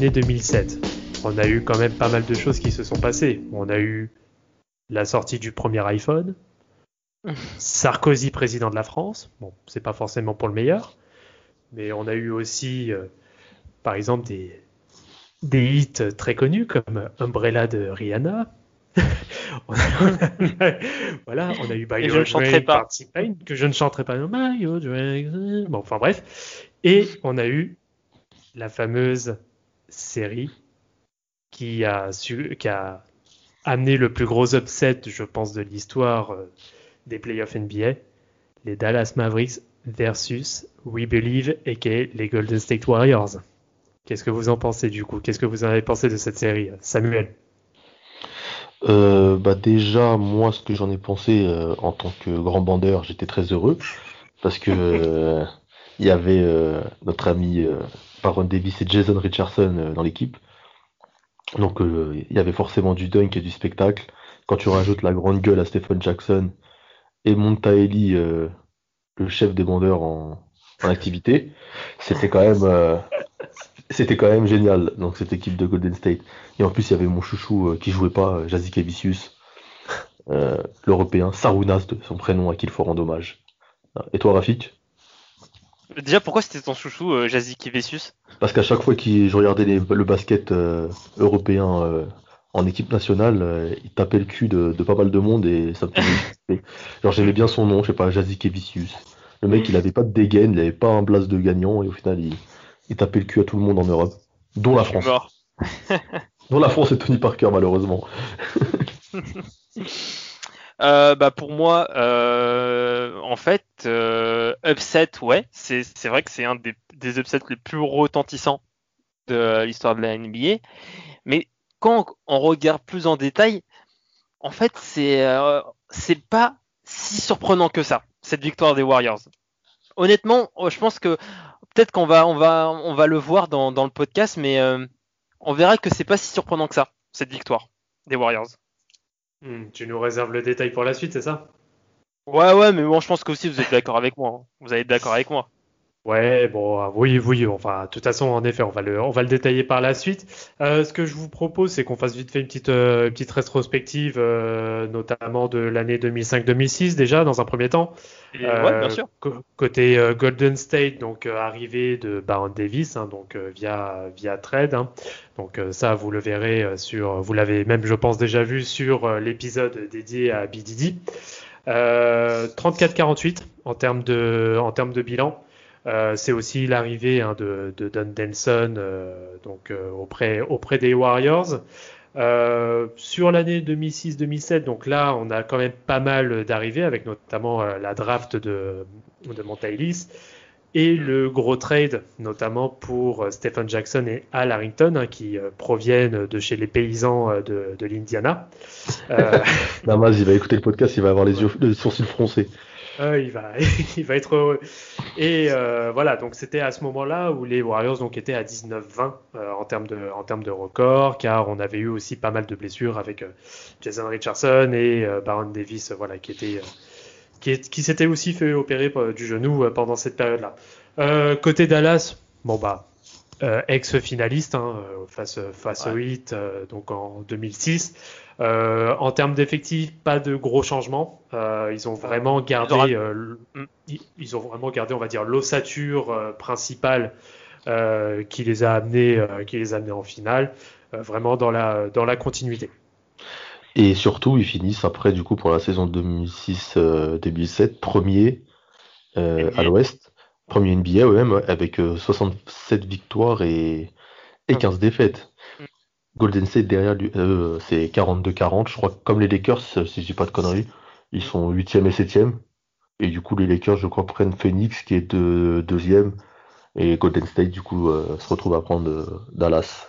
Année 2007, on a eu quand même pas mal de choses qui se sont passées. On a eu la sortie du premier iPhone, Sarkozy président de la France. Bon, c'est pas forcément pour le meilleur, mais on a eu aussi, euh, par exemple, des, des hits très connus comme Umbrella de Rihanna. voilà, on a eu By Your que je ne chanterai pas. Bon, enfin bref. Et on a eu la fameuse série qui a, su, qui a amené le plus gros upset, je pense, de l'histoire euh, des playoffs NBA, les Dallas Mavericks versus We Believe, aka les Golden State Warriors. Qu'est-ce que vous en pensez du coup? Qu'est-ce que vous en avez pensé de cette série, Samuel? Euh, bah déjà, moi, ce que j'en ai pensé euh, en tant que grand bandeur, j'étais très heureux parce que il y avait notre ami Aaron Davis et Jason Richardson euh, dans l'équipe. Donc euh, il y avait forcément du dunk et du spectacle. Quand tu rajoutes la grande gueule à Stephen Jackson et Montaeli, euh, le chef des bandeurs en, activité, c'était quand même génial. Donc cette équipe de Golden State. Et en plus il y avait mon chouchou qui jouait pas, Jazik Evicius, l'Européen, Sarunas de son prénom à qui il faut rendre hommage. Et toi Rafik? Déjà, pourquoi c'était ton chouchou, euh, Jazik Parce qu'à chaque fois que je regardais le basket euh, européen euh, en équipe nationale, euh, il tapait le cul de, pas mal de monde et ça me faisait Genre, j'aimais bien son nom, je sais pas, Jazik Evicius. Le mec, il avait pas de dégaine, il avait pas un blast de gagnant et au final, il, il tapait le cul à tout le monde en Europe, dont la France. dont la France et Tony Parker, malheureusement. Euh, bah pour moi, euh, en fait, euh, upset, ouais, c'est vrai que c'est un des, upsets les plus retentissants de l'histoire de la NBA. Mais quand on regarde plus en détail, en fait, c'est pas si surprenant que ça cette victoire des Warriors. Honnêtement, je pense que peut-être qu'on va on va on va le voir dans, dans le podcast, mais on verra que c'est pas si surprenant que ça cette victoire des Warriors. Hmm, tu nous réserves le détail pour la suite, c'est ça? Ouais, ouais, mais bon, je pense que aussi vous êtes d'accord avec moi. Hein. Vous allez être d'accord avec moi. Ouais, bon, euh, oui, oui, enfin, de toute façon, en effet, on va le, on va le détailler par la suite. Euh, ce que je vous propose, c'est qu'on fasse vite fait une petite, euh, petite rétrospective, notamment de l'année 2005-2006 déjà, dans un premier temps. ouais, bien sûr. Côté Golden State, donc arrivée de Baron Davis, hein, donc via via trade. Hein. Donc ça, vous le verrez sur, vous l'avez même, je pense, déjà vu sur l'épisode dédié à BDD. 34-48 en termes de, en termes de bilan. Euh, c'est aussi l'arrivée hein, de, Don Denson euh, donc euh, auprès des Warriors. sur l'année 2006-2007, donc là, on a quand même pas mal d'arrivées, avec notamment la draft de, de Montailis et le gros trade, notamment pour Stephen Jackson et Al Harrington, hein, qui proviennent de chez les paysans de, l'Indiana. Namaz, il va écouter le podcast, il va avoir les sourcils froncés. Euh, il, va, il va être heureux. Et euh, voilà, donc c'était à ce moment-là où les Warriors donc, étaient à 19-20 euh, en, termes de, en termes de record, car on avait eu aussi pas mal de blessures avec Jason Richardson et Baron Davis, voilà, qui était qui, qui s'était aussi fait opérer du genou pendant cette période-là. côté Dallas, bon bah euh, ex-finaliste hein, euh, face, face au Heat euh, donc en 2006. en termes d'effectifs, pas de gros changements. ils ont vraiment gardé, mm. ils, ont vraiment gardé, on va dire, l'ossature principale qui les a amenés, qui les a amenés en finale, vraiment dans la dans la continuité. Et surtout, ils finissent après, du coup, pour la saison 2006-2007, premier à l'Ouest Premier NBA, ouais, avec 67 euh, victoires et, et 15 défaites. Golden State derrière lui, euh, c'est 42-40. Je crois que comme les Lakers, si je dis pas de conneries, ils sont 8e et 7e. Et du coup, les Lakers, je crois, prennent Phoenix qui est de, deuxième. Et Golden State, du coup, euh, se retrouve à prendre euh, Dallas.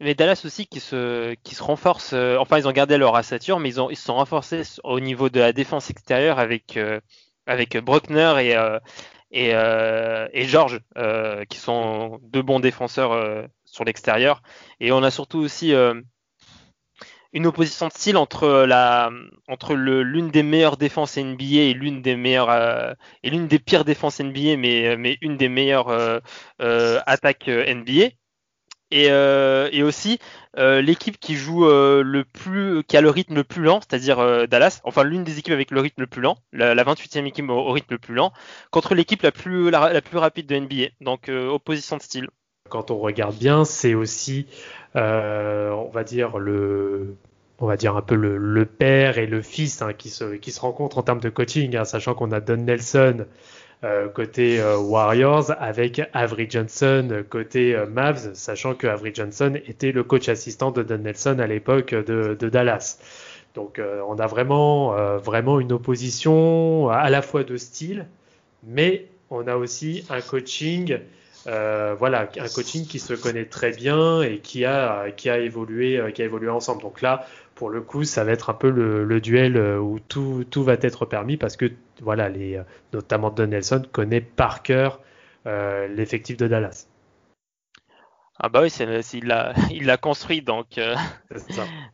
Mais Dallas aussi qui se, qui se renforce. Euh, enfin, ils ont gardé leur assature, mais ils, ont, ils se sont renforcés au niveau de la défense extérieure avec, avec Bruckner et, et, et George, qui sont deux bons défenseurs sur l'extérieur. Et on a surtout aussi une opposition de style entre la entre l'une des meilleures défenses NBA et l'une des meilleures euh, et l'une des pires défenses NBA mais mais une des meilleures euh, euh, attaques NBA et, et aussi l'équipe qui joue le plus qui a le rythme le plus lent c'est-à-dire Dallas enfin l'une des équipes avec le rythme le plus lent la, 28e équipe au, rythme le plus lent contre l'équipe la plus rapide de NBA donc opposition de style. Quand on regarde bien c'est aussi euh, on va dire le on va dire un peu le, père et le fils hein, qui, se, rencontrent en termes de coaching, hein, sachant qu'on a Don Nelson euh, côté euh, Warriors avec Avery Johnson côté Mavs, sachant que Avery Johnson était le coach assistant de Don Nelson à l'époque de, Dallas. Donc on a vraiment, vraiment une opposition à la fois de style, mais on a aussi un coaching euh, voilà, un coaching qui se connaît très bien et qui a, qui a, évolué, euh, qui a évolué ensemble. Donc là, pour le coup, ça va être un peu le, duel euh, où tout, tout, va être permis parce que, voilà, les, notamment Don Nelson connaît par cœur l'effectif de Dallas. Ah bah oui, il l'a il l'a construit donc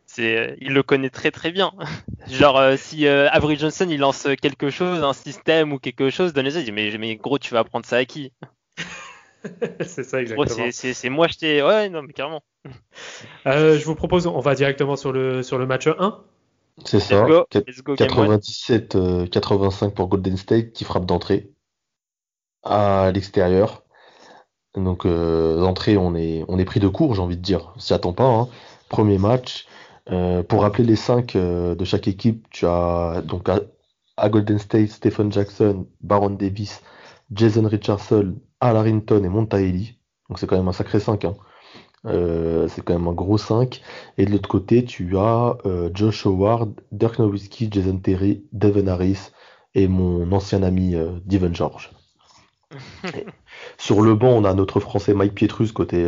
c'est il le connaît très très bien. Genre si Avery Johnson il lance quelque chose, un système ou quelque chose, Don Nelson dit mais, mais gros tu vas apprendre ça à qui? c'est ça exactement. c'est moi je t'ai. Ouais, non, mais carrément. Euh, je vous propose, on va directement sur le, sur le match 1. C'est ça. 97-85 euh, pour Golden State qui frappe d'entrée à l'extérieur. Donc euh, d'entrée, on est, on est pris de court, j'ai envie de dire. On s'y attend pas. Hein. Premier match. pour rappeler les 5 de chaque équipe, tu as donc à Golden State Stephen Jackson, Baron Davis, Jason Richardson, Al Harrington et Montaelli. Donc c'est quand même un sacré 5. Hein. Euh, c'est quand même un gros 5. Et de l'autre côté, tu as euh, Josh Howard, Dirk Nowitzki, Jason Terry, Devin Harris et mon ancien ami euh, Devin George. sur le banc, on a notre français Mike Pietrus côté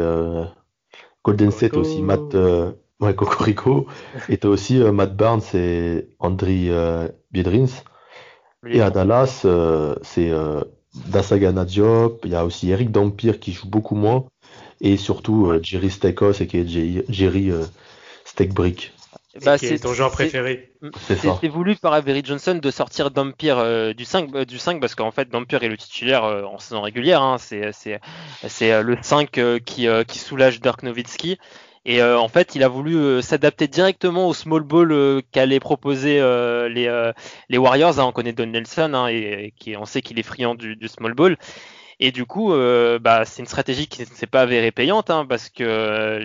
Golden State aussi, Matt ouais, Cocorico. et tu as aussi Matt Barnes et Andri Biedrins. Et à Dallas, c'est Dasagana Diop, il y a aussi Eric Dampire qui joue beaucoup moins, et surtout euh, Jerry Stekos et qui est Jerry euh, Stekbrick. Bah, c'est ton genre préféré. C'est voulu par Avery Johnson de sortir Dampier euh, du 5 du 5 parce qu'en fait Dampier est le titulaire en saison régulière. Hein, c'est le 5 qui, qui soulage Dirk Nowitzki. Et euh, en fait, il a voulu euh, s'adapter directement au small ball euh, qu'allaient proposer les, les Warriors. Hein. on connaît Don Nelson hein, et, on sait qu'il est friand du, small ball. Et du coup, bah, c'est une stratégie qui ne s'est pas avérée payante hein, parce que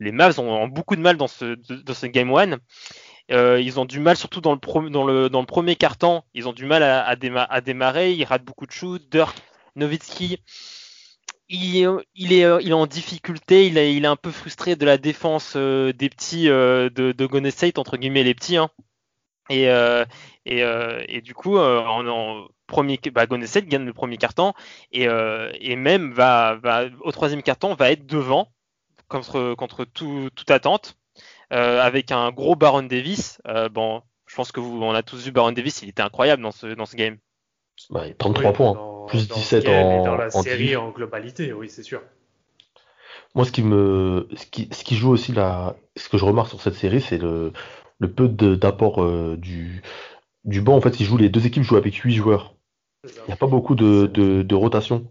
les, Mavs ont, beaucoup de mal dans ce, game one. ils ont du mal, surtout dans le, le, dans le premier quart-temps, ils ont du mal à, démarrer. Ils ratent beaucoup de shoots. Dirk Nowitzki il, est, il, est, il est en difficulté, il est, il est un peu frustré de la défense euh, des petits euh, de, de State, entre guillemets les petits. Hein. Et, euh, et, et, du coup, en, en, premier, bah, State gagne le premier carton et, et même va, va, au troisième carton va être devant contre, contre tout, toute attente avec un gros Baron Davis. bon, je pense que vous, on a tous vu Baron Davis, il était incroyable dans ce, dans ce game. Bah, 33 points plus 17 en, dans la série en globalité, oui, c'est sûr. Moi, ce qui me, ce qui, ce qui joue aussi là, ce que je remarque sur cette série, c'est le, le peu d'apport euh, du, du banc. En fait, ils jouent, les deux équipes jouent avec 8 joueurs. Il n'y a pas beaucoup de, de, de, rotation.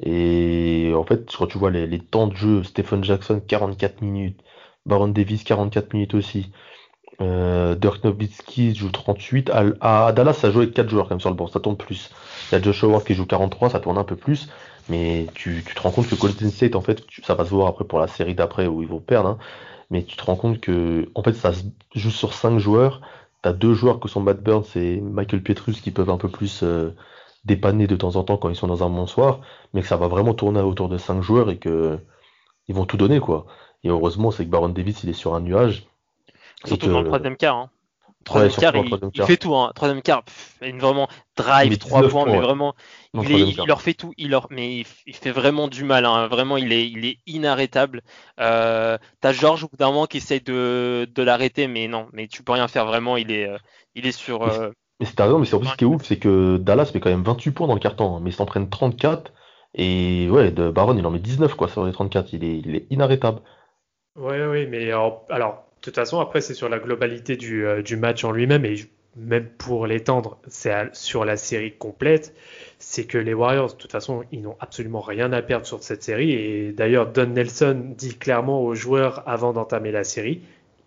Et en fait, quand tu vois les, les, temps de jeu, Stephen Jackson 44 minutes, Baron Davis 44 minutes aussi. Euh, Dirk Nowitzki joue 38. À, Dallas, ça joue avec 4 joueurs même sur le banc, ça tourne plus. Il y a Josh Howard qui joue 43, ça tourne un peu plus. Mais tu, tu te rends compte que Golden State, en fait, ça va se voir après pour la série d'après où ils vont perdre. Hein. mais tu te rends compte que, en fait, ça joue sur 5 joueurs. T'as deux joueurs que sont Matt Burns et Michael Pietrus qui peuvent un peu plus euh, dépanner de temps en temps quand ils sont dans un bon soir, mais que ça va vraiment tourner autour de 5 joueurs et que ils vont tout donner quoi. Et heureusement, c'est que Baron Davis, il est sur un nuage. Surtout dans le troisième quart. Hein. Troisième quart, il, fait tout. Hein. Troisième quart, une vraiment drive, trois points, mais vraiment, il, leur fait tout. Il leur, mais il, fait vraiment du mal. Hein. Vraiment, il est, il est inarrêtable. Euh, T'as Georges au bout d'un moment qui essaye de, de l'arrêter, mais non, mais tu peux rien faire. Vraiment, il est, euh, il est sur. Euh, mais c'est raison, mais c'est en plus ce qui est ouf, c'est que Dallas met quand même 28 points dans le carton, hein. mais ils s'en prennent 34. Et ouais, de Baron, il en met 19 quoi sur les 34. Il est, il est inarrêtable. Oui, oui, mais alors, alors de toute façon, après, c'est sur la globalité du, euh, match en lui-même, et même pour l'étendre, c'est sur la série complète, c'est que les Warriors, de toute façon, ils n'ont absolument rien à perdre sur cette série. Et d'ailleurs, Don Nelson dit clairement aux joueurs avant d'entamer la série,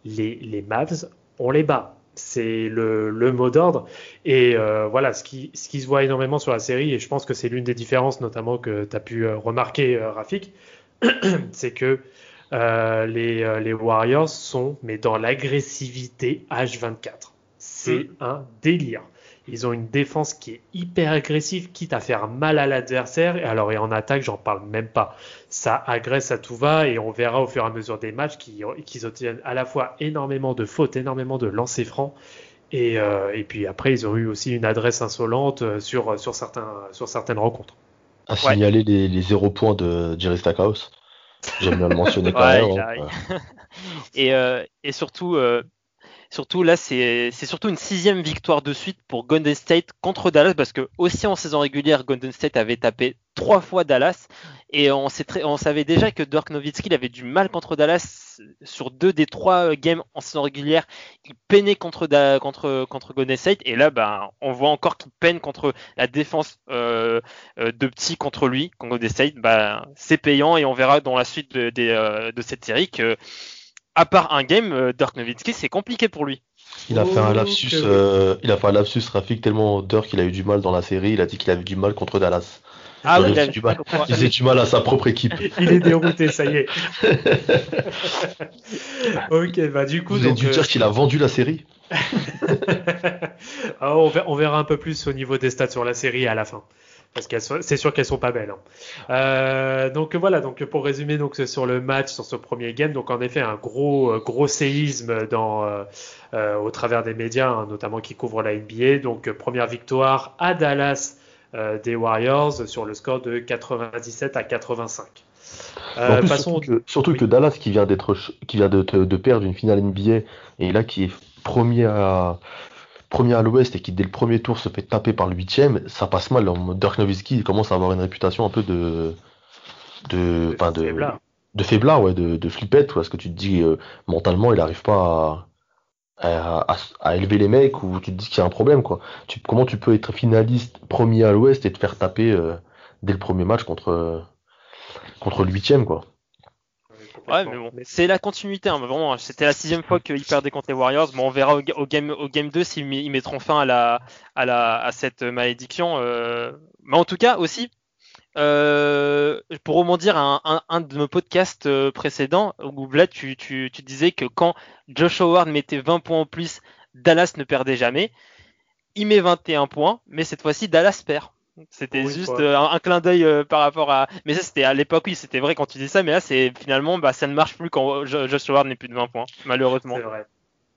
les, Mavs, on les bat. C'est le, mot d'ordre. Et euh, voilà, ce qui, ce qui se voit énormément sur la série, et je pense que c'est l'une des différences notamment que tu as pu euh, remarquer, Rafik, c'est que euh, les, euh, les, Warriors sont, mais dans l'agressivité H24. C'est mm. un délire. Ils ont une défense qui est hyper agressive, quitte à faire mal à l'adversaire. Et alors, et en attaque, j'en parle même pas. Ça agresse à tout va et on verra au fur et à mesure des matchs qu'ils obtiennent à la fois énormément de fautes, énormément de lancers francs. Et, euh, et, puis après, ils ont eu aussi une adresse insolente sur, sur, certains, sur certaines rencontres. À signaler les, les zéro points de Jerry Stackhouse. J'aime bien le mentionner quand même. Hein. et, euh, et, surtout, euh, surtout là, c'est surtout une sixième victoire de suite pour Golden State contre Dallas parce que aussi en saison régulière, Golden State avait tapé trois fois Dallas et on, savait déjà que Dirk Nowitzki avait du mal contre Dallas sur deux des trois euh, games en saison régulière. Il peinait contre, contre Golden State et là, ben, on voit encore qu'il peine contre la défense euh, euh, de petits contre lui, contre Golden State. Ben, c'est payant et on verra dans la suite de, de, cette série que, à part un game, Dirk Nowitzki, c'est compliqué pour lui. Il a fait un lapsus, il a fait un lapsus Rafik tellement Dirk il a eu du mal dans la série. Il a dit qu'il avait du mal contre Dallas. Ah oui, il, a du mal. il du mal à sa propre équipe. il est dérouté, ça y est. ok, bah du coup. Vous avez dû dire euh, qu'il a vendu la série. Ah, on, verra, un peu plus au niveau des stats sur la série à la fin. Parce que c'est sûr qu'elles sont pas belles. Hein. Euh, donc voilà, donc pour résumer donc sur le match, sur ce premier game, donc en effet un gros euh, gros séisme dans au travers des médias, hein, notamment qui couvrent la NBA. Donc première victoire à Dallas euh, des Warriors sur le score de 97 à 85. Euh, surtout, que, Dallas qui vient d'être qui vient de, perdre une finale NBA et là qui est premier à premier à l'Ouest et qui dès le premier tour se fait taper par le huitième, ça passe mal. Dirk Nowitzki commence à avoir une réputation un peu de de de, de faiblard, de, faiblard ouais, de, de flippette, parce que tu te dis euh, mentalement il n'arrive pas à à, élever les mecs ou tu te dis qu'il y a un problème quoi. Tu, comment tu peux être finaliste premier à l'Ouest et te faire taper euh, dès le premier match contre contre le huitième quoi. Ouais, mais bon, c'est la continuité. Hein, vraiment, c'était la sixième fois qu'ils perdaient contre les Warriors. Bon, on verra au, game au game 2 s'ils mettront fin à la à la à cette malédiction. Euh... Mais en tout cas aussi, euh, pour rebondir à un, de nos podcasts euh, précédents, où là tu, tu, tu, disais que quand Josh Howard mettait 20 points en plus, Dallas ne perdait jamais. Il met 21 points, mais cette fois-ci Dallas perd. C'était juste euh, un, clin d'œil par rapport à. Mais ça, c'était à l'époque, oui, c'était vrai quand tu dis ça, mais là, c'est finalement, bah, ça ne marche plus quand Josh Howard n'est plus de 20 points, malheureusement. Vrai.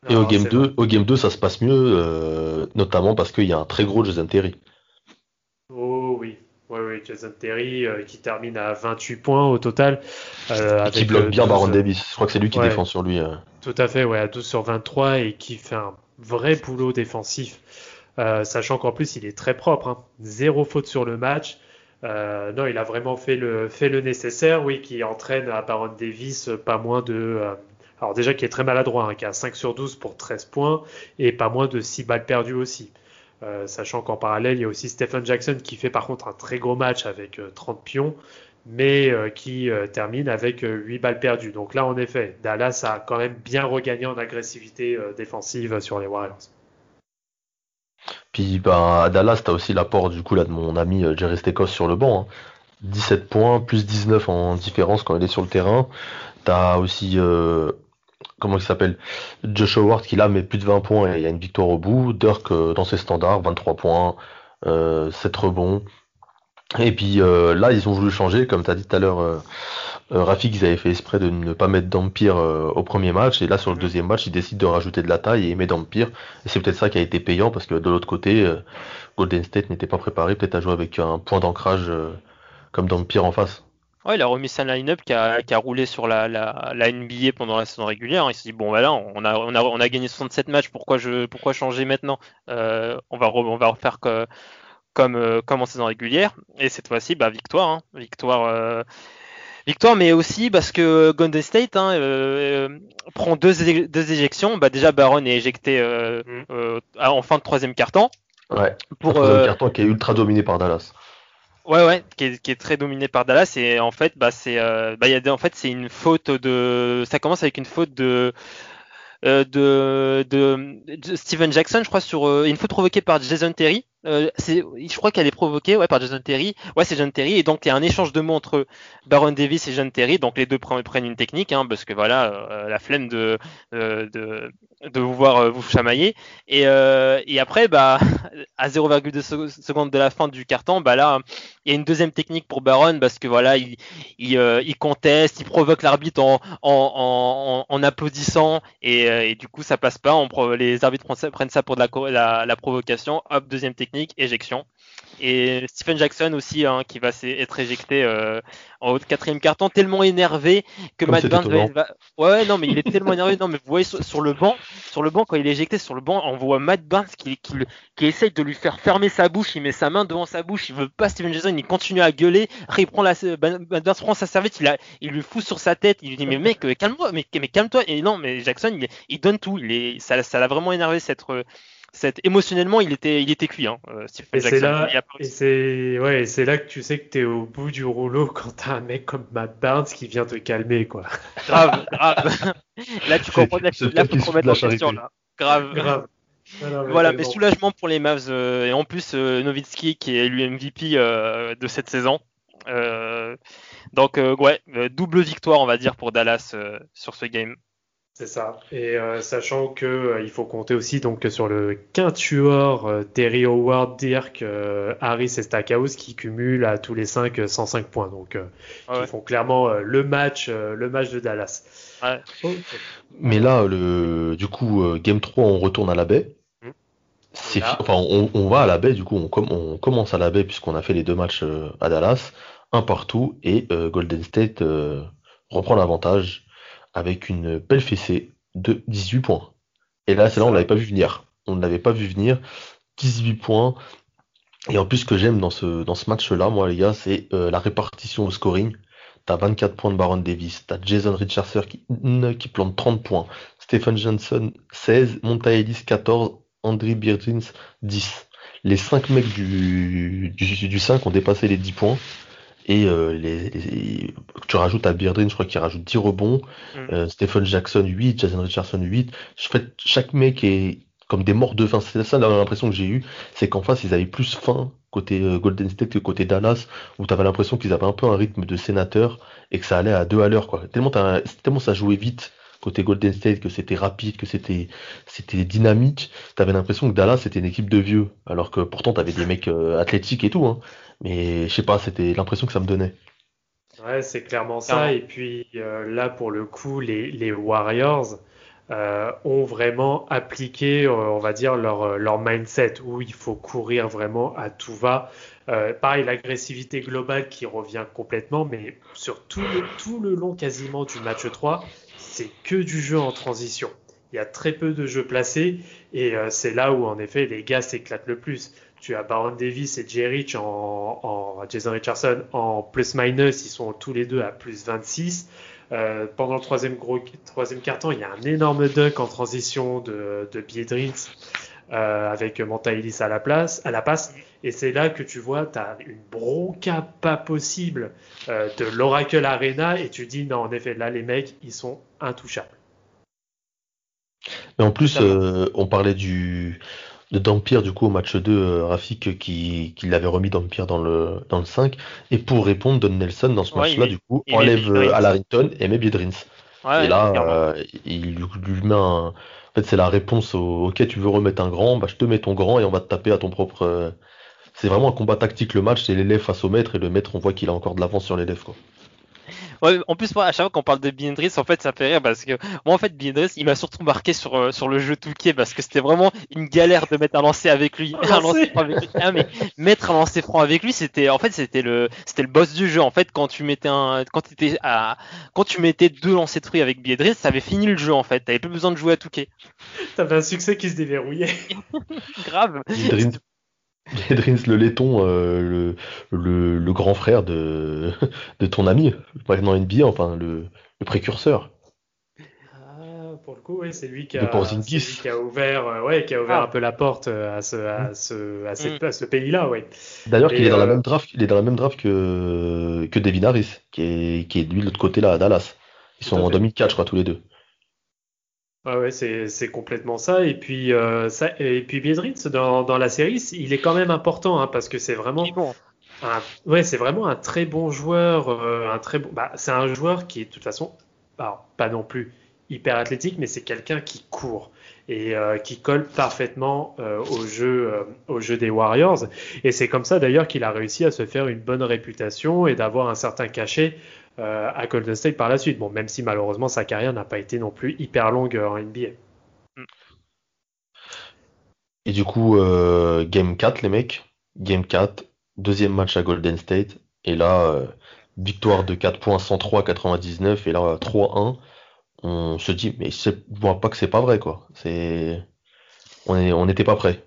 Et au game 2, au game 2, ça se passe mieux, notamment parce qu'il y a un très gros Jason Terry. Oh oui, oui, oui, Jason Terry euh, qui termine à 28 points au total. Euh, qui bloque euh, bien Baron Davis. Je crois que c'est lui qui défend sur lui. Tout à fait, ouais, à 12 sur 23 et qui fait un vrai boulot défensif. Sachant qu'en plus, il est très propre. Hein. Zéro faute sur le match. non, il a vraiment fait le, nécessaire, oui, qui entraîne à Baron Davis pas moins de. alors, déjà, qui est très maladroit, hein, qui a 5 sur 12 pour 13 points et pas moins de 6 balles perdues aussi. Euh, sachant qu'en parallèle, il y a aussi Stephen Jackson qui fait par contre un très gros match avec 30 euh, pions, mais euh, qui termine avec 8 balles perdues. Donc là, en effet, Dallas a quand même bien regagné en agressivité défensive sur les Warriors. Puis bah, à Dallas, tu as aussi l'apport du coup là, de mon ami Jerry Stekos sur le banc. 17 hein. points, plus 19 en différence quand il est sur le terrain. Tu as aussi comment il s'appelle? Josh Howard qui là met plus de 20 points et il y a une victoire au bout. Dirk euh, dans ses standards, 23 points, euh, 7 rebonds. Et puis euh, là, ils ont voulu changer, comme tu as dit tout à l'heure, Euh, Rafik, ils avaient fait exprès de ne pas mettre d'Empire euh, au premier match, et là sur le deuxième match, ils décident de rajouter de la taille et mettent d'Empire. Et c'est peut-être ça qui a été payant, parce que de l'autre côté, euh, Golden State n'était pas préparé peut-être à jouer avec un point d'ancrage euh, comme d'Empire en face. Ouais, il a remis sa line-up qui a, qui a roulé sur la, la, la NBA pendant la saison régulière. Il s'est dit bon voilà, on a, on a, on a gagné 67 matchs, pourquoi je, pourquoi changer maintenant? On va, re- on va refaire que, comme, comme en saison régulière. Et cette fois-ci, bah victoire, hein. victoire, victoire, mais aussi parce que Golden State hein, euh, euh, prend deux, deux éjections. Bah déjà Baron est éjecté euh, euh, en fin de troisième quart-temps. Ouais. Pour, Un troisième euh, carton qui est ultra dominé par Dallas. Ouais, ouais, qui est, qui est très dominé par Dallas et en fait, bah c'est, euh, bah il y a des, en fait c'est une faute de, ça commence avec une faute de, de, de, de Steven Jackson, je crois sur une faute provoquée par Jason Terry. Euh, je crois qu'elle est provoquée, par Jason Terry. Ouais, c'est Jason Terry et donc il y a un échange de mots entre Baron Davis et Jason Terry. Donc les deux pre- prennent une technique, hein, parce que voilà, euh, la flemme de, euh, vous voir euh, vous chamailler. Et, euh, après, bah à 0,2 sec- secondes de la fin du carton, bah là, il y a une deuxième technique pour Baron parce que voilà, il, euh, conteste, il provoque l'arbitre en, applaudissant et, euh, du coup ça passe pas. Les arbitres prennent ça, pour de la provocation. Hop, deuxième technique, éjection. Et Stephen Jackson aussi hein, qui va être éjecté euh, en haut de quatrième carton, tellement énervé que Comme Matt Barnes va, Ouais, non, mais il est tellement énervé. Non, mais vous voyez sur, sur le banc, sur le banc quand il est éjecté sur le banc, on voit Matt Barnes qui, qui, essaye de lui faire fermer sa bouche. Il met sa main devant sa bouche. Il veut pas Steven Jackson. Il continue à gueuler. Après, il prend la, Matt Barnes prend sa serviette. Il, a, il lui fout sur sa tête. Il lui dit mais mec, euh, calme-toi, mais, mais calme-toi. Et non, mais Jackson, il, il donne tout. Il est, ça, ça l'a vraiment énervé cette, euh, cette émotionnellement, il était, il était cuit. Hein, euh, Stephen Et c'est Jackson. là, et c'est ouais, là que tu sais que t'es au bout du rouleau quand t'as un mec comme Matt Barnes qui vient te calmer, quoi. grave, grave. là, tu comprends. Là, là faut te remettre en question. Là. Grave. Grave. Non, Voilà, mais tellement. soulagement pour les Mavs euh, et en plus euh, Nowitzki qui est élu MVP euh, de cette saison. Euh, donc euh, ouais, euh, double victoire on va dire pour Dallas euh, sur ce game. C'est ça. Et euh, sachant que euh, il faut compter aussi donc sur le quintuor euh, Terry Howard, Dirk, euh, Harris et Stackhouse qui cumulent à tous les 5 105 points. Donc euh, Ouais. qui font clairement euh, le match euh, le match de Dallas. Ouais. Mais là, le, du coup, euh, Game 3, on retourne à la baie. C'est Là. fi- enfin, on, on va à la baie, du coup, on, com- on commence à la baie puisqu'on a fait les deux matchs euh, à Dallas, un partout, et euh, Golden State euh, reprend l'avantage avec une belle fessée de 18 points. Et là, c'est là, on Ça. l'avait pas vu venir. On ne l'avait pas vu venir. 18 points. Et en plus, ce que j'aime dans ce, dans ce match-là, moi, les gars, c'est euh, la répartition au scoring. T'as 24 points de Baron Davis, t'as Jason Richardson qui, qui plante 30 points, Stephen Johnson 16, Monta Ellis 14, Andrew Birdins 10. Les 5 mecs du, du, du 5 ont dépassé les 10 points. Et euh, les, les- tu rajoutes à Beardrin, je crois qu'il rajoute 10 rebonds. Mm. Euh, Stephen Jackson 8, Jason Richardson 8. Je fais, chaque mec est comme des morts de faim. C'est ça l'impression que j'ai eu. C'est qu'en face, ils avaient plus faim côté euh, Golden State que côté Dallas, où tu avais l'impression qu'ils avaient un peu un rythme de sénateur et que ça allait à deux à l'heure. Tellement, tellement ça jouait vite côté Golden State, que c'était rapide, que c'était c'était dynamique. T'avais l'impression que Dallas c'était une équipe de vieux, alors que pourtant t'avais des mecs euh, athlétiques et tout. Hein. Mais je sais pas, c'était l'impression que ça me donnait. Ouais, c'est clairement ça. Clairement. Et puis euh, là, pour le coup, les, les Warriors euh, ont vraiment appliqué, euh, on va dire, leur, leur mindset où il faut courir vraiment à tout va. Euh, pareil, l'agressivité globale qui revient complètement, mais sur tout le, tout le long quasiment du match 3, c'est que du jeu en transition. Il y a très peu de jeux placés et euh, c'est là où en effet les gars s'éclatent le plus. Tu as Baron Davis et Rich en, en Jason Richardson en plus-minus, ils sont tous les deux à plus 26. Euh, pendant le troisième, gros, troisième carton, il y a un énorme dunk en transition de, de Biedrins euh, avec Montaïlis à la place, à la passe. Et c'est là que tu vois, tu as une bronca pas possible euh, de l'Oracle Arena et tu dis non, en effet, là les mecs, ils sont intouchables. Mais en plus, on parlait du de Dampierre du coup au match 2, euh, Rafik qui, qui l'avait remis Dampierre dans le dans le 5. Et pour répondre, Don Nelson dans ce Ouais, match-là, du coup, enlève euh, Al Harrington et met Biedrins. Ouais, et là, euh, il lui, met un. En fait, c'est la réponse au OK, tu veux remettre un grand, bah je te mets ton grand et on va te taper à ton propre. euh, C'est vraiment un combat tactique le match, c'est l'élève face au maître et le maître, on voit qu'il a encore de l'avance sur l'élève quoi. Ouais, en plus, moi, à chaque fois qu'on parle de Biendris, en fait, ça fait rire parce que moi, en fait, Biendris, il m'a surtout marqué sur, euh, sur le jeu Touquet parce que c'était vraiment une galère de mettre un lancer avec lui. Un lancer franc avec lui. Ah, mais mettre un lancer franc avec lui, c'était, en fait, c'était le, c'était le boss du jeu. En fait, quand tu mettais un, quand étais à, quand tu mettais deux lancers de fruits avec Biendris, ça avait fini le jeu, en fait. T'avais plus besoin de jouer à Touquet. T'avais un succès qui se déverrouillait. Grave. Biedrins, le laiton, euh, le, le, le grand frère de, de ton ami, maintenant NBA, enfin, le, le précurseur. Ah, pour le coup, ouais, c'est lui qui a, Porzingis. c'est lui qui a ouvert, euh, ouais, qui a ouvert Ah. un peu la porte euh, à ce, à ce, à cette- à ce pays-là, ouais. D'ailleurs, qu'il est dans la euh, même draft, il est dans la même draft que, que Devin Harris, qui est, qui est lui de l'autre côté là, à Dallas. Ils sont en fait. 2004, je crois, tous les deux. Ouais, ouais, c'est, c'est complètement ça. Et puis, euh, ça, et puis Biedrins, dans, dans la série, il est quand même important, hein, parce que c'est vraiment, bon. un, ouais, c'est vraiment un très bon joueur, euh, un très bon, bah, c'est un joueur qui est de toute façon, alors, pas non plus hyper athlétique, mais c'est quelqu'un qui court et euh, qui colle parfaitement euh, au jeu, euh, au jeu des Warriors. Et c'est comme ça d'ailleurs qu'il a réussi à se faire une bonne réputation et d'avoir un certain cachet euh, à Golden State par la suite. Bon, même si malheureusement sa carrière n'a pas été non plus hyper longue euh, en NBA. Et du coup, euh, Game 4, les mecs. Game 4, deuxième match à Golden State. Et là, victoire de 4 points 103-99. Et là, 3-1. On se dit, mais je vois pas que c'est pas vrai, quoi. C'est, on est, on n'était pas prêt.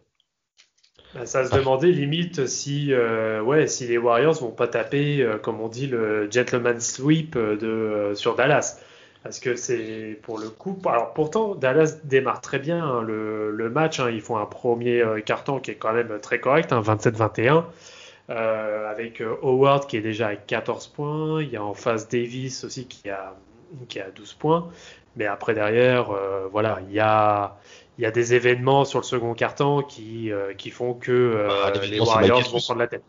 Bah, Ça se demandait limite si, euh, ouais, si les Warriors vont pas taper, euh, comme on dit, le gentleman sweep euh, de, sur Dallas. Parce que c'est pour le coup. Alors pourtant, Dallas démarre très bien hein, le, le match. hein. Ils font un premier carton qui est quand même très correct, hein, 27-21. euh, avec Howard qui est déjà à 14 points. Il y a en face Davis aussi qui a, qui a 12 points. Mais après, derrière, voilà, il y a, il y a des événements sur le second carton qui, euh, qui font que euh, Bah, les Warriors vont prendre la tête.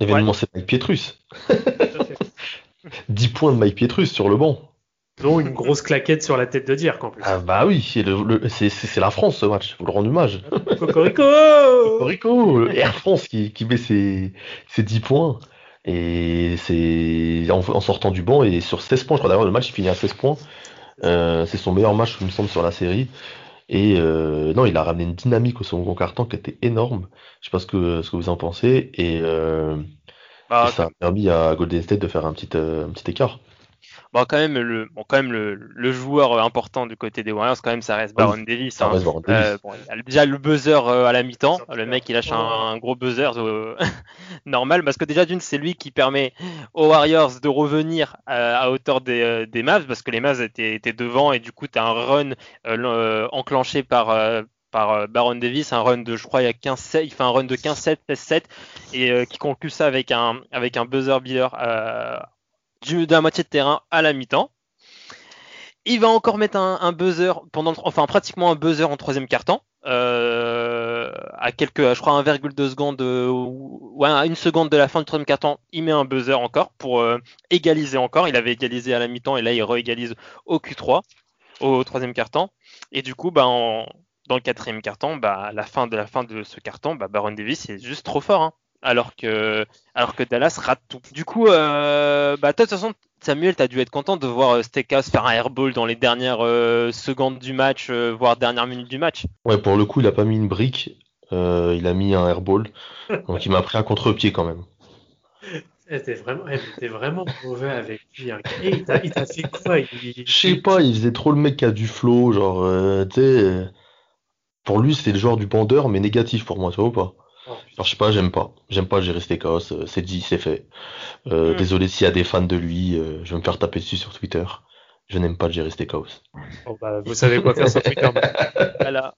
L'événement, c'est Mike Pietrus. 10 points de Mike Pietrus sur le banc. Dont une grosse claquette sur la tête de Dirk en plus. Ah bah oui, c'est le, le- c'est, c'est- c'est la France ce match, faut le rendre hommage. Cocorico Rico, Air France qui, qui met ses, ses 10 points. Et c'est en, en sortant du banc et sur 16 points, je crois d'ailleurs le match il finit à 16 points. Euh, c'est son meilleur match, il me semble, sur la série. Et euh, non, il a ramené une dynamique au second carton qui était énorme. Je sais pas ce que, ce que vous en pensez. Et, euh, Bah, et ça a permis à Golden State de faire un petit, euh, un petit écart. Bon, quand même, le, bon, quand même le, le joueur important du côté des Warriors, quand même, ça reste Oui, Baron Davis. Ça hein. reste Baron Davis. Euh, bon, il y a déjà le buzzer euh, à la mi-temps. Le mec, il lâche un, un gros buzzer euh, normal parce que déjà d'une, c'est lui qui permet aux Warriors de revenir euh, à hauteur des, euh, des Mavs parce que les Mavs étaient, étaient devant et du coup, tu as un run euh, euh, enclenché par euh, par euh, Baron Davis, un run de, je crois, il y a 15 il fait un run de 15-7, 16-7 et euh, qui conclut ça avec un avec un buzzer beater euh, de la moitié de terrain à la mi-temps. Il va encore mettre un, buzzer pendant, le- enfin pratiquement un buzzer en troisième quart-temps, euh, à quelques, je crois 1,2 secondes, euh, ou ouais, à une seconde de la fin du troisième quart-temps, il met un buzzer encore pour euh, égaliser encore. Il avait égalisé à la mi-temps et là il réégalise au Q3, au troisième quart-temps. Et du coup, bah, dans le quatrième quart-temps, bah, à la fin de la fin de ce quart-temps, bah, Baron Davis est juste trop fort, hein. Alors que alors que Dallas rate tout. Du coup, euh, bah, toi, de toute façon, Samuel, tu as dû être content de voir euh, Steakhouse faire un airball dans les dernières euh, secondes du match, euh, voire dernières minutes du match. Ouais, pour le coup, il a pas mis une brique, euh, il a mis un airball. Donc il m'a pris un contre-pied quand même. Elle était vraiment, vraiment mauvais avec lui. hein. Et il t'a fait quoi? Il, Je sais pas, il faisait trop le mec qui a du flow, genre, euh, tu sais, pour lui, c'est le joueur du bandeur, mais négatif pour moi, tu vois ou pas? Oh, Alors, je sais pas, j'aime pas. J'aime pas gérer Steakhouse, euh, c'est dit, c'est fait. Euh, Mm. Désolé s'il y a des fans de lui, euh, je vais me faire taper dessus sur Twitter. Je n'aime pas gérer Steakhouse. Bon, bah, vous savez quoi faire sur Twitter. Voilà.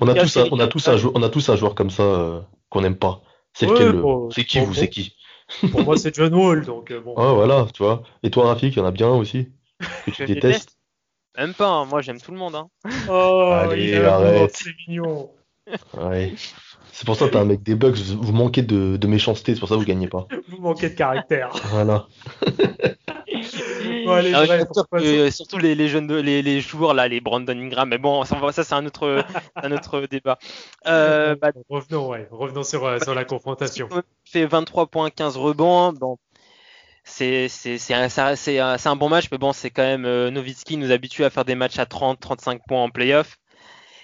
On a cas, tous un, on a tous un jou- on a tous un joueur comme ça, euh, qu'on n'aime pas. C'est Ouais, lequel, le- bon, c'est qui bon, vous, bon. c'est qui? Pour moi, c'est John Wall, donc euh, bon. Ouais, voilà, tu vois. Et toi, Rafik, il y en a bien un aussi? Que tu détestes? déteste. Même pas, hein. moi j'aime tout le monde. Hein. Oh, Allez, il arrête. c'est mignon. Ouais. C'est pour ça que t'es un mec des bugs, vous vous manquez de, de méchanceté, c'est pour ça que vous gagnez pas. Vous manquez de caractère. Voilà. Bon, allez, Ah, je bref, suis sûr on que, passe euh, surtout les, les jeunes, de- les, les joueurs là, les Brandon Ingram, mais bon, ça, ça, c'est un autre, un autre débat. Euh, bah, Revenons, ouais. Revenons sur, euh, sur la confrontation. fait 23 points, 15 rebonds. Bon. c'est un, un, bon match, mais bon, c'est quand même euh, Novitski nous habitue à faire des matchs à 30-35 points en playoff.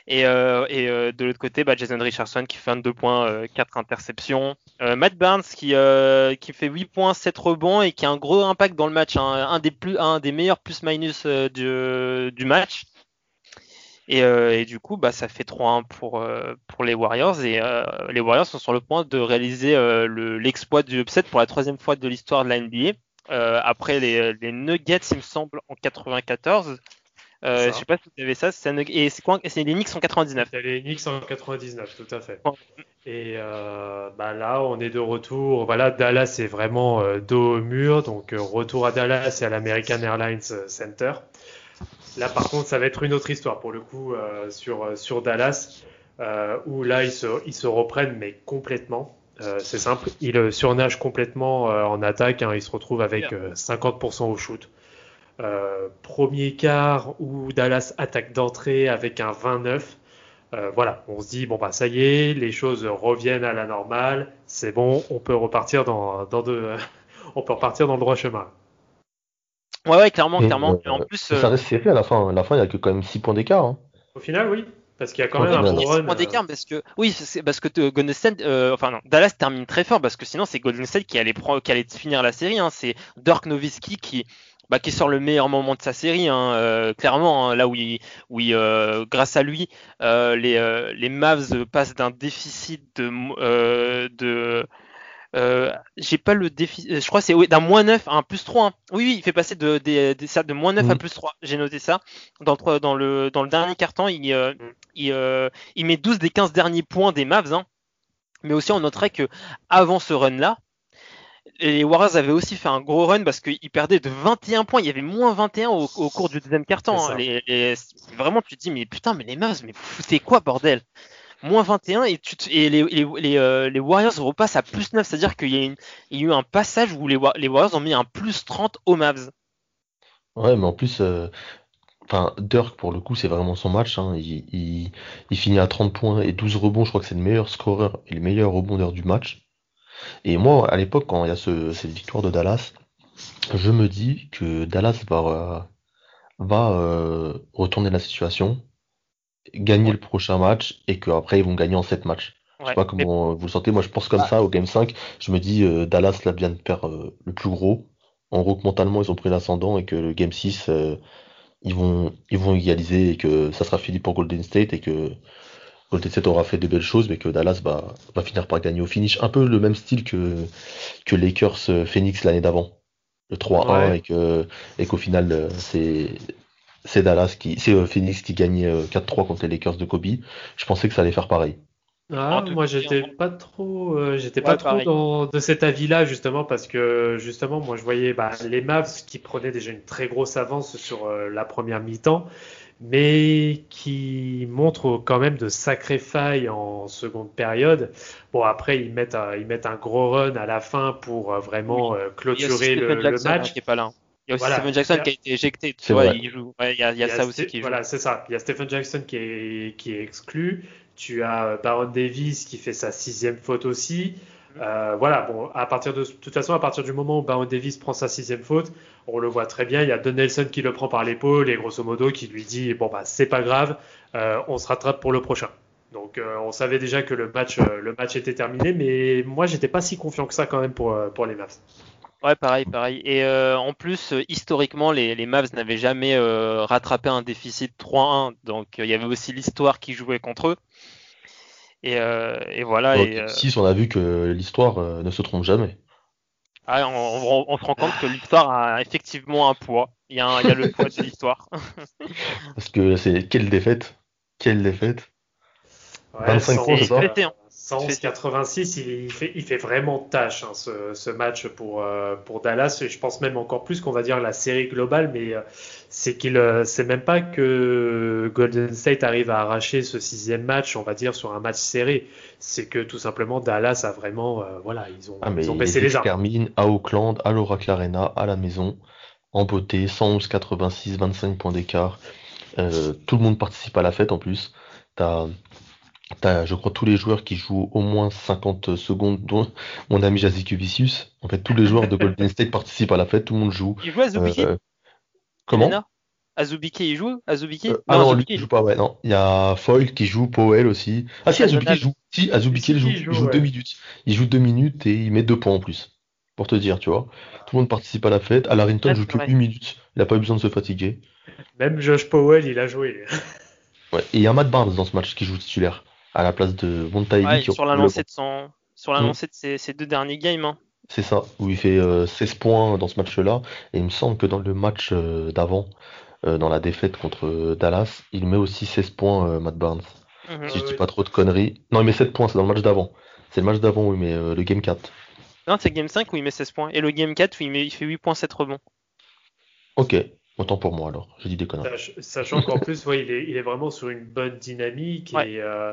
Et, euh, euh, de l'autre côté, bah, Jason Richardson qui fait 22 points, 4 interceptions. Matt Barnes qui, qui fait 8 points, 7 rebonds et qui a un gros impact dans le match, hein. un, des meilleurs plus-minus du, match. Et, et, du coup, bah, ça fait 3-1 pour, pour les Warriors. Et les Warriors sont sur le point de réaliser l'exploit du upset pour la troisième fois de l'histoire de la NBA. après les, les, Nuggets, il me semble, en 94. Euh, je sais pas si vous avez ça. Et c'est quoi C'est les Knicks en 99. C'est les Knicks en 99, tout à fait. Et euh, bah là, on est de retour. Voilà, Dallas est vraiment euh, dos au mur. Donc, euh, retour à Dallas et à l'American Airlines Center. Là, par contre, ça va être une autre histoire pour le coup sur, sur Dallas, où là, ils se, ils se reprennent, mais complètement. c'est simple, ils surnagent complètement en attaque. Hein, ils se retrouvent avec 50% au shoot. Euh, premier quart où Dallas attaque d'entrée avec un 29. Euh, voilà, on se dit bon bah ça y est, les choses reviennent à la normale, c'est bon, on peut repartir dans, dans de, on peut repartir dans le droit chemin. Ouais, ouais, clairement, clairement. en plus, ça reste serré à la fin. À la fin, il y a que quand même 6 points d'écart. Hein. Au final, oui. Parce qu'il y a quand même un bon run. points d'écart parce que oui, c'est parce que euh, Golden State, enfin non, Dallas termine très fort parce que sinon c'est Golden State qui allait qui allait finir la série. Hein. C'est Dirk Nowitzki qui bah, qui sort le meilleur moment de sa série, hein, euh, clairement, hein, là où, il, où euh, grâce à lui, euh, les, euh, les Mavs passent d'un déficit de, euh, de j'ai pas le déficit, je crois c'est oui, d'un moins 9 à un plus 3. Hein. Oui, oui, il fait passer de, de, de, de moins 9 à mhm. plus 3. J'ai noté ça. Dans le, dans le, dans le dernier carton, il, il, il met 12 des 15 derniers points des Mavs. Hein. Mais aussi, on noterait que avant ce run-là, les Warriors avaient aussi fait un gros run parce qu'ils perdaient de 21 points. Il y avait moins 21 au, cours du deuxième quart-temps. Hein. vraiment, tu te dis, mais putain, mais les Mavs, mais vous foutez quoi, bordel? Moins 21 et, tu et les, les, euh, les, Warriors repassent à plus 9. C'est-à-dire qu'il y, a eu un passage où les, Warriors ont mis un plus 30 aux Mavs. Ouais, mais en plus, euh, enfin, Dirk, pour le coup, c'est vraiment son match. Hein. Il, il, finit à 30 points et 12 rebonds. Je crois que c'est le meilleur scoreur et le meilleur rebondeur du match. Et moi, à l'époque, quand il y a ce, cette victoire de Dallas, je me dis que Dallas va, euh, va euh, retourner la situation, gagner le prochain match et qu'après ils vont gagner en 7 matchs. Je sais pas comment vous le sentez, moi je pense comme ah. ça au Game 5. Je me dis euh, Dallas là vient de perdre le plus gros. En gros que mentalement ils ont pris l'ascendant et que le Game 6 ils vont ils vont égaliser et que ça sera fini pour Golden State et que Golden State aura fait de belles choses, mais que Dallas va, va finir par gagner au finish. Un peu le même style que, que Lakers euh, Phoenix l'année d'avant. Le 3-1 et que et qu'au final euh, c'est c'est Dallas qui c'est euh, Phoenix qui gagnait 4-3 contre les Lakers de Kobe. Je pensais que ça allait faire pareil. Ah, moi j'étais pas trop j'étais pas trop dans, de cet avis-là justement parce que justement moi je voyais bah, les Mavs qui prenaient déjà une très grosse avance sur la première mi-temps mais qui montre quand même de sacrées failles en seconde période. Bon, après, ils mettent, un, ils mettent un gros run à la fin pour euh, vraiment euh, clôturer le, le, match. Qui est pas là. Il y a aussi Stephen Jackson qui a été éjecté. Tu vois, il, joue. Ouais, il, y a, il y a, ça aussi qui joue. Voilà, c'est ça. Il y a Stephen Jackson qui est, qui est exclu. Tu as euh, Baron Davis qui fait sa sixième faute aussi. Euh, voilà, bon, à partir de, toute façon, à partir du moment où Baron Davis prend sa sixième faute, on le voit très bien. Il y a Don Nelson qui le prend par l'épaule et grosso modo qui lui dit bon bah c'est pas grave, euh, on se rattrape pour le prochain. Donc euh, on savait déjà que le match, le match était terminé, mais moi j'étais pas si confiant que ça quand même pour, pour les Mavs. Ouais, pareil, pareil. Et en plus, historiquement, les, les Mavs n'avaient jamais rattrapé un déficit 3-1, donc il y avait aussi l'histoire qui jouait contre eux. Et, euh, et voilà. et, euh, si on a vu que l'histoire euh, ne se trompe jamais. Ah, on, on, se rend compte que l'histoire a effectivement un poids. Il y a, il y a le poids de l'histoire. Parce que c'est quelle défaite? Quelle défaite? Ouais, 25 points, c'est ça? 111-86, il fait, il fait vraiment tâche hein, ce, ce, match pour, euh, pour Dallas. Et je pense même encore plus qu'on va dire la série globale, mais euh, c'est qu'il euh, c'est même pas que Golden State arrive à arracher ce sixième match, on va dire, sur un match serré. C'est que tout simplement Dallas a vraiment, voilà, ils ont, ah, ils ont baissé les armes. termine à Oakland, à l'Oracle Arena, à la maison, en beauté, 111-86, 25 points d'écart. tout le monde participe à la fête en plus. T'as T'as, je crois, tous les joueurs qui jouent au moins 50 secondes, dont mon ami Jaziku Vicius. En fait, tous les joueurs de Golden State participent à la fête, tout le monde joue. Il joue Azubike Euh, comment? Elena? Azubike, il joue? Azubike Euh, Ah non, lui, il joue pas, ouais, non. Il y a Foyle qui joue, Powell aussi. Ah si, Azubike joue. Si, Azubike il joue, il joue, ouais. deux minutes. Il joue deux minutes et il met deux points en plus. Pour te dire, tu vois. Tout le monde participe à la fête. Al Harrington Ouais, joue que vrai. 8 minutes. Il a pas eu besoin de se fatiguer. Même Josh Powell, il a joué. Ouais. Et il y a Matt Barnes dans ce match qui joue titulaire. À la place de Montaïli Ouais, sur la lancée de son, sur la Mm. lancée de ses, ses deux derniers games. Hein. C'est ça, où il fait euh, 16 points dans ce match-là. Et il me semble que dans le match euh, d'avant, euh, dans la défaite contre euh, Dallas, il met aussi 16 points, euh, Matt Barnes. Mhm. Si je dis pas trop de conneries. Non, il met 7 points, c'est dans le match d'avant. C'est le match d'avant où il met euh, le Game 4. Non, c'est game 5 où il met 16 points. Et le game 4 où il, met, il fait 8 points, 7 rebonds. Ok, autant pour moi alors, j'ai dit des conneries. Sach- Sachant qu'en plus, ouais, il, est, il est vraiment sur une bonne dynamique. Ouais. Et, euh,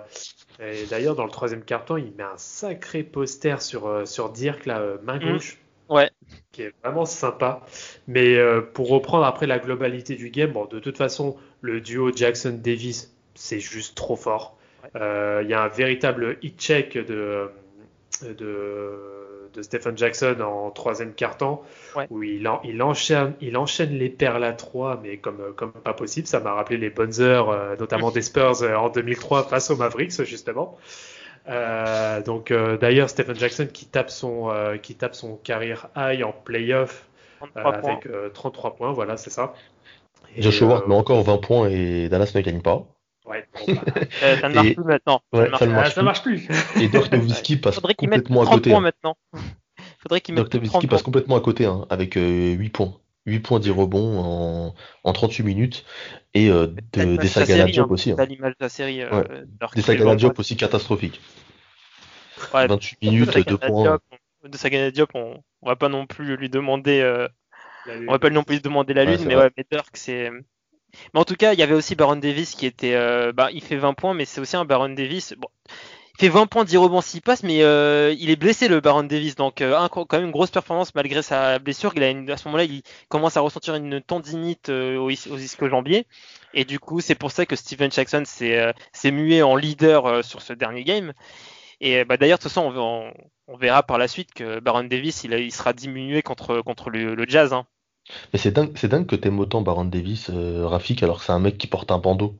et d'ailleurs, dans le troisième carton, il met un sacré poster sur, euh, sur Dirk, là, euh, main Mm. gauche. Ouais. Qui est vraiment sympa. Mais euh, pour reprendre après la globalité du game, bon, de toute façon, le duo Jackson-Davis, c'est juste trop fort. Ouais. Euh, Il y a un véritable hit check de, de, de Stephen Jackson en troisième carton Ouais. où il, en- il, enchaîne, il enchaîne les perles à 3, mais comme, comme pas possible. Ça m'a rappelé les bonnes heures, euh, notamment des Spurs euh, en 2003 face aux Mavericks, justement. Euh, donc euh, d'ailleurs Stephen Jackson qui tape son euh, qui tape son carrière high en playoff euh, 33 points. avec euh, 33 points, voilà c'est ça. Et, Josh Howard euh, met encore 20 points et Dallas ne gagne pas. Ouais, bon, bah, Euh, ça ne marche Et- plus maintenant. Ouais, ça ça ne marche ah, ça plus. marche plus. Et Dirk Nowitzki passe complètement à 30 côté. points hein. maintenant. Faudrait qu'il mette Dirk 30 Nowitzki points. passe complètement à côté hein, avec euh, 8 points. 8 points 10 rebonds en, en 38 minutes et euh, de, des Diop hein. aussi. hein. L'image de la série. euh, Ouais. Des 20 Diop aussi catastrophiques. Ouais, 28 de minutes, Sagana 2 points. De Sagana Diop, on, on va pas non plus lui demander, euh, La on va pas non plus lui demander la lune, mais ouais, mais Dirk, c'est. Mais en tout cas, il y avait aussi Baron Davis qui était, euh, bah, il fait 20 points, mais c'est aussi un Baron Davis. Bon, il fait 20 points, 10 rebonds s'il passe, mais euh, il est blessé le Baron Davis, donc euh, quand même une grosse performance malgré sa blessure. Il à ce moment-là, il commence à ressentir une tendinite au, is- aux ischio-jambiers, et du coup, c'est pour ça que Steven Jackson s'est mué en leader sur ce dernier game. Et bah, d'ailleurs, de toute façon, on, verra par la suite que Baron Davis, il, sera diminué contre contre le, le Jazz. Hein. Mais c'est dingue, c'est dingue que t'aimes autant Baron Davis, euh, Rafik, alors que c'est un mec qui porte un bandeau.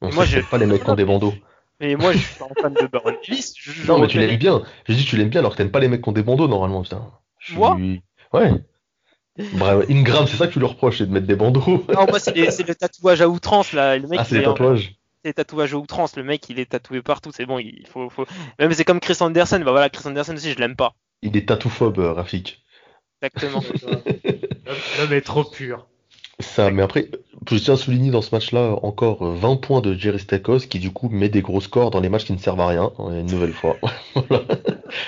On Moi, je- pas les mecs qui ont des bandeaux. Mais moi, je suis pas fan de Baron Davis. Je, je Non, mais tu l'aimes bien. J'ai dit tu l'aimes bien alors que t'aimes pas les mecs qui ont des bandeaux normalement, putain. Je Moi? Ouais. Bref, Ingram, c'est ça que tu lui reproches, c'est de mettre des bandeaux. Non, moi, c'est le tatouage à outrance, là. Le mec, Ah, c'est les tatouages. c'est les tatouages à outrance. Le mec, il est tatoué partout. C'est bon, il faut, faut. Même c'est comme Chris Anderson. Bah voilà, Chris Anderson aussi, je l'aime pas. Il est tatouphobe, euh, Rafik. Exactement. L'homme est trop pur. Ça, mais après, je tiens à souligner dans ce match-là encore euh, 20 points de Jerry Stakos qui du coup met des gros scores dans les matchs qui ne servent à rien, euh, une nouvelle fois. Voilà.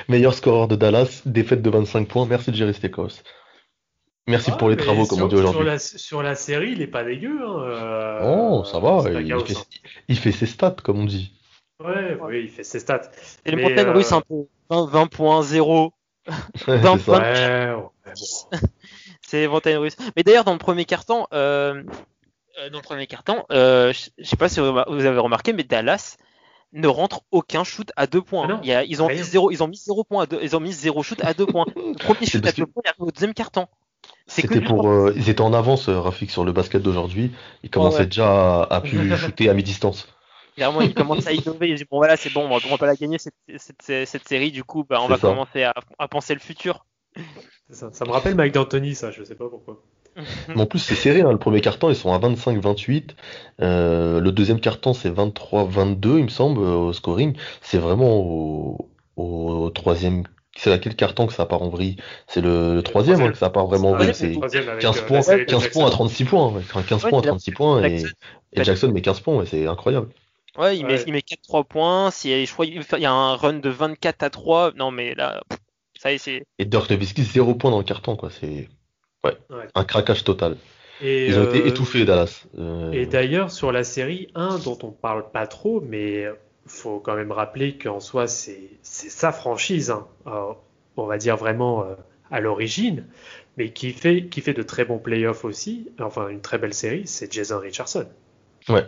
Meilleur scoreur de Dallas, défaite de 25 points, merci Jerry Stakos. Merci Ah, pour les travaux, comme on dit aujourd'hui. Sur la, sur la série, il est pas dégueu. Hein, euh, Oh, ça va, Stackhouse, il fait, hein. il fait ses stats, comme on dit. Ouais, oui, il fait ses stats. Et les Mais, montagnes euh, russes, un peu. 20, 20 points, 0. Ouais, C'est les montagnes russes. Mais d'ailleurs, dans le premier carton, euh, euh, dans le premier carton, euh, je sais pas si vous avez remarqué, mais Dallas ne rentre aucun shoot à deux points. Ah non, Il y a- ils ont rien. mis zéro, ils ont mis zéro point à deux, ils ont mis zéro shoot à deux points. Le premier shoot à deux que- points, il arrive au deuxième carton. C'était pour, euh, ils étaient en avance, euh, Rafik, sur le basket d'aujourd'hui. Ils commençaient ouais. déjà à, à pu shooter à mi-distance. Clairement, ils commencent à innover. Ils disent bon voilà, c'est bon, on va, on va pas la gagner cette, cette, cette série. Du coup, bah, on va ça. commencer à, à penser le futur. Ça, ça me rappelle Mike D'Antoni, ça, je sais pas pourquoi. Mais en plus, c'est serré, hein. Le premier carton, ils sont à 25-28. Euh, le deuxième carton, c'est 23-22, il me semble, euh, au scoring. C'est vraiment au, au troisième. C'est laquelle carton que ça part en vrille? C'est le, le troisième, hein, que ça part vraiment en vrille. c'est le C'est troisième avec, 15 euh, points, la série de 15 Jackson. points à 36 points. ouais. Enfin, 15 Ouais, points à il a- 36 points et, Jackson- et Jackson met 15 points, ouais, c'est incroyable. Ouais, il met, il met 4-3 points. Si, je crois qu'il fait- il y a un run de 24 à 3. Non, mais là, pff, ça est, c'est. Et Dirk Nowitzki, 0 points dans le carton, quoi. C'est ouais, Ouais. un craquage total. Et, Ils ont été euh, étouffés, Dallas. Euh, Et d'ailleurs, sur la série 1, dont on parle pas trop, mais faut quand même rappeler qu'en soi, c'est sa franchise, hein. Alors, on va dire vraiment euh, à l'origine, mais qui fait, qui fait de très bons playoffs aussi, enfin une très belle série, c'est Jason Richardson. Ouais.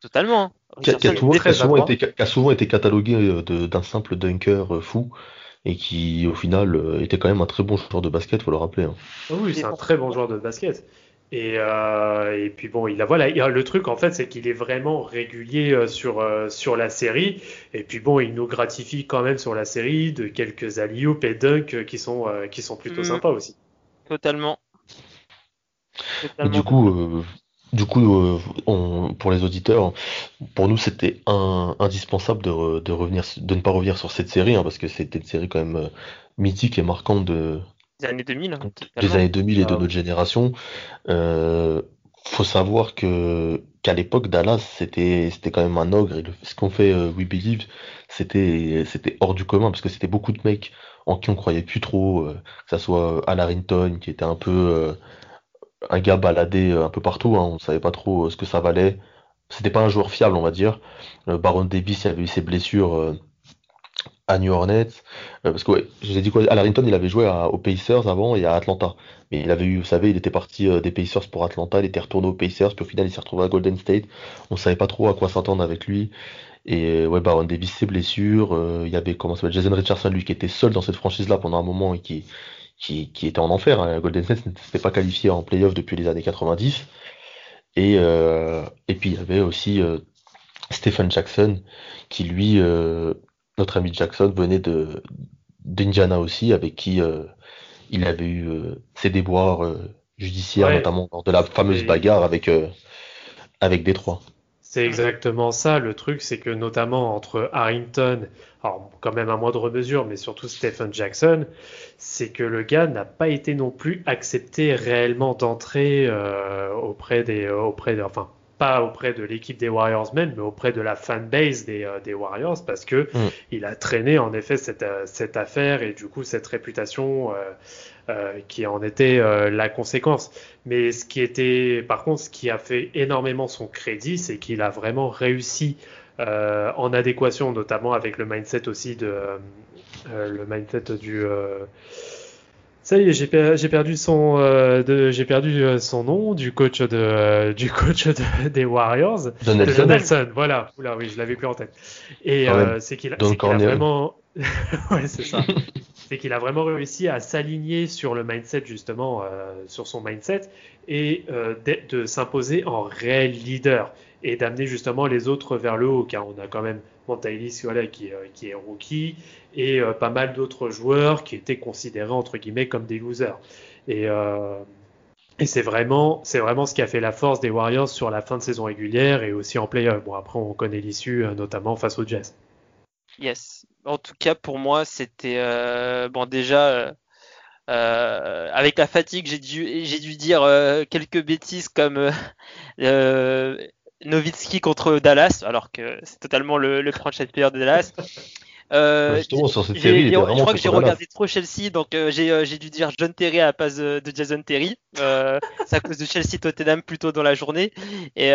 Totalement. hein. Qui a, qui a qui a souvent été, qui a souvent été catalogué euh, d'un simple dunker euh, fou et qui au final euh, était quand même un très bon joueur de basket, faut le rappeler. hein. Ah oui, c'est Et un très bon joueur de basket. Et, euh, et puis bon, il a voilà, le truc en fait, c'est qu'il est vraiment régulier euh, sur sur la série. Et puis bon, il nous gratifie quand même sur la série de quelques alley et dunk euh, qui sont qui sont plutôt Mhm. sympas aussi. Totalement. Et du coup, euh, du coup, euh, on- pour les auditeurs, pour nous, c'était indispensable de, re- de revenir, de ne pas revenir sur cette série, hein, parce que c'était une série quand même euh, mythique et marquante de, des années 2000. hein, des années 2000 et de Ah. notre génération. Euh, faut savoir que qu'à l'époque, Dallas, c'était c'était quand même un ogre, et le- ce qu'on fait euh, We Believe, c'était c'était hors du commun, parce que c'était beaucoup de mecs en qui on croyait plus trop, euh, que ça soit Al Harrington, qui était un peu un gars baladé euh, un peu partout, hein, on savait pas trop euh, ce que ça valait. C'était pas un joueur fiable, on va dire. Euh, Baron Davis, il avait eu ses blessures à New. Euh, parce que, ouais, je vous ai dit quoi, Al Harrington, il avait joué aux Pacers avant et à Atlanta. Mais il avait eu, vous savez, il était parti des Pacers pour Atlanta, il était retourné aux Pacers, puis au final, il s'est retrouvé à Golden State. On savait pas trop à quoi s'attendre avec lui. Et ouais, Baron Davis, ses blessures. il y avait, comment ça Jason Richardson, lui, qui était seul dans cette franchise-là pendant un moment et qui, qui, qui était en enfer. hein. Golden State ne s'était pas qualifié en playoff depuis les années 90. Et, euh, et puis il y avait aussi euh, Stephen Jackson, qui lui, euh, notre ami Jackson, venait de d'Indiana aussi, avec qui il avait eu ses déboires judiciaires, Ouais. notamment lors de la fameuse Et- bagarre avec, avec Détroit. C'est exactement ça. Le truc, c'est que notamment entre Harrington, alors quand même à moindre mesure, mais surtout Stephen Jackson, c'est que le gars n'a pas été non plus accepté réellement d'entrer euh, auprès des, euh, auprès de, enfin pas auprès de l'équipe des Warriors même, mais auprès de la fanbase des, euh, des Warriors, parce que Mm. il a traîné en effet cette, euh, cette affaire et du coup cette réputation euh, qui en était euh, la conséquence. Mais ce qui était, par contre, ce qui a fait énormément son crédit, c'est qu'il a vraiment réussi euh, en adéquation, notamment avec le mindset aussi de le mindset du. ça y est, j'ai per- j'ai perdu son, j'ai perdu son nom du coach de, du coach de- des Warriors. Don De Nelson, Donaldson, voilà. Oula, oui, je l'avais plus en tête. Et c'est qu'il a, qu'il a vraiment, ouais, c'est ça. C'est qu'il a vraiment réussi à s'aligner sur le mindset justement, euh, sur son mindset et euh, de, s'imposer en réel leader et d'amener justement les autres vers le haut, car on a quand même Montailis voilà, qui, euh, qui est rookie et pas mal d'autres joueurs qui étaient considérés entre guillemets comme des losers. Et, c'est vraiment, vraiment ce qui a fait la force des Warriors sur la fin de saison régulière et aussi en playoff. Bon, après, on connaît l'issue, notamment face aux Jazz. Yes. En tout cas, pour moi, c'était euh, bon déjà euh, euh, avec la fatigue, j'ai dû j'ai dû dire euh, quelques bêtises comme Nowitzki contre Dallas, alors que c'est totalement le, le franchise player de Dallas. Justement, sur cette série, il j'ai- était je crois que j'ai regardé trop Chelsea, donc j'ai dû dire John Terry à la place de, Jason Terry. C'est à cause de Chelsea Tottenham plutôt dans la journée. Et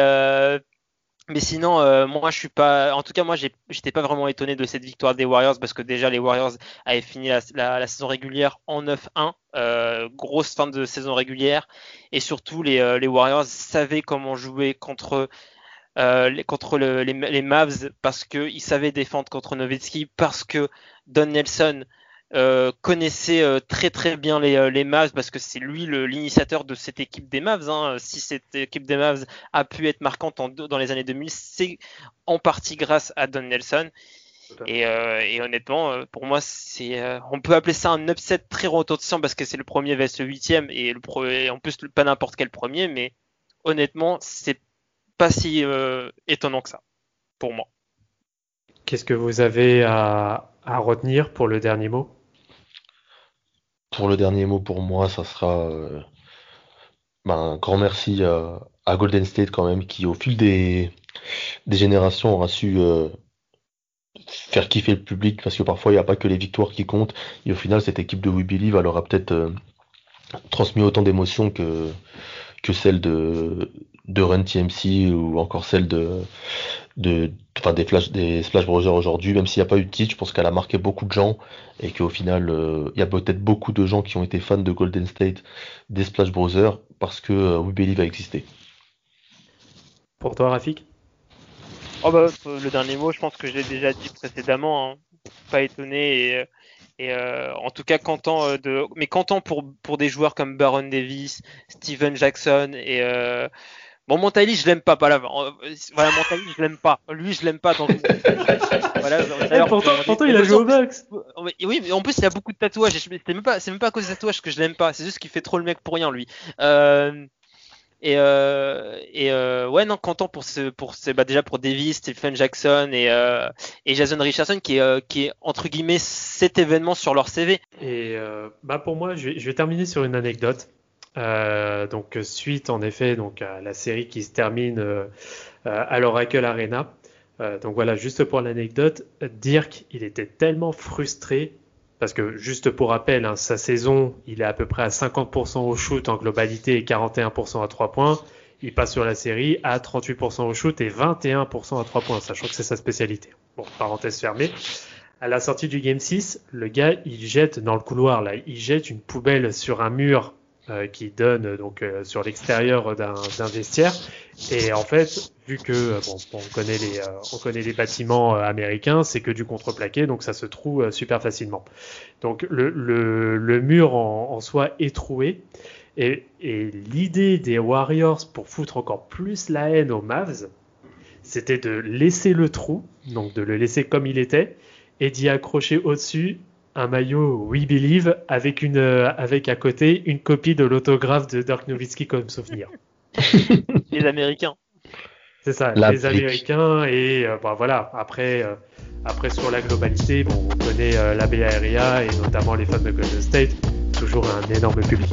mais sinon, euh, moi je suis pas. En tout cas, moi j'étais pas vraiment étonné de cette victoire des Warriors parce que déjà les Warriors avaient fini la, saison régulière en 9-1, euh, grosse fin de saison régulière, et surtout les, euh, les Warriors savaient comment jouer contre euh, les, contre le- les, les Mavs parce qu'ils savaient défendre contre Nowitzki, parce que Don Nelson euh, connaissait euh, très très bien les, euh, les Mavs parce que c'est lui l'initiateur de cette équipe des Mavs. hein. Si cette équipe des Mavs a pu être marquante en- dans les années 2000, c'est en partie grâce à Don Nelson. Et, euh, et honnêtement, pour moi, c'est, euh, on peut appeler ça un upset très retentissant parce que c'est le premier vs le huitième et, le pro- et en plus pas n'importe quel premier, mais honnêtement, c'est pas si euh, étonnant que ça pour moi. Qu'est-ce que vous avez à, à retenir pour le dernier mot? Pour le dernier mot pour moi, ça sera euh, ben, un grand merci à, Golden State quand même, qui au fil des, des générations aura su euh, faire kiffer le public, parce que parfois il n'y a pas que les victoires qui comptent, et au final cette équipe de We Believe elle aura peut-être euh, transmis autant d'émotions que, que celle de, de Run TMC ou encore celle de, de, enfin des Flash, des Splash Brothers aujourd'hui, même s'il n'y a pas eu de titre, je pense qu'elle a marqué beaucoup de gens et qu'au final, euh, il y a peut-être beaucoup de gens qui ont été fans de Golden State, des Splash Brothers, parce que euh, We Believe a existé. Pour toi, Rafik? Oh bah, le dernier mot, je pense que je l'ai déjà dit précédemment. Hein. Pas étonné et, et euh, en tout cas content euh, de, mais content pour pour des joueurs comme Baron Davis, Steven Jackson et euh, Bon, Montali, je l'aime pas, pas là. Voilà, Montali, je l'aime pas. Lui, je l'aime pas. Dans... voilà, eh, pourtant, pourtant il a joué au box. Oui, mais en plus, il a beaucoup de tatouages. C'est même pas, c'est même pas à cause des tatouages que je l'aime pas. C'est juste qu'il fait trop le mec pour rien, lui. Euh, et, euh, euh, ouais, non, content pour ce, pour bah déjà pour Davis, Stephen Jackson et, euh, Jason Richardson qui est, entre guillemets cet événement sur leur CV. Et bah pour moi, je vais, je vais terminer sur une anecdote. donc suite en effet donc à la série qui se termine à l'Oracle Arena. donc voilà, juste pour l'anecdote, Dirk, il était tellement frustré parce que juste pour rappel, hein, sa saison, il est à peu près à 50% au shoot en globalité et 41% à 3 points. Il passe sur la série à 38% au shoot et 21% à 3 points, sachant que c'est sa spécialité. Bon, parenthèse fermée. À la sortie du Game 6, le gars, il jette dans le couloir, là, il jette une poubelle sur un mur euh, qui donne donc euh, sur l'extérieur d'un vestiaire. Et en fait, vu que euh, bon, on connaît les on connaît les bâtiments américains, c'est que du contreplaqué, donc ça se trouve super facilement. Donc le, le, le mur en, en, soi est troué. Et, et l'idée des Warriors pour foutre encore plus la haine aux Mavs, c'était de laisser le trou, donc de le laisser comme il était, et d'y accrocher au-dessus un maillot We Believe avec une euh, avec à côté une copie de l'autographe de Dirk Nowitzki comme souvenir. les Américains. C'est ça, les Américains et euh, bah, voilà. Après euh, après sur la globalité, bon, on connaît la Bay Area et notamment les fans de Golden State, toujours un énorme public.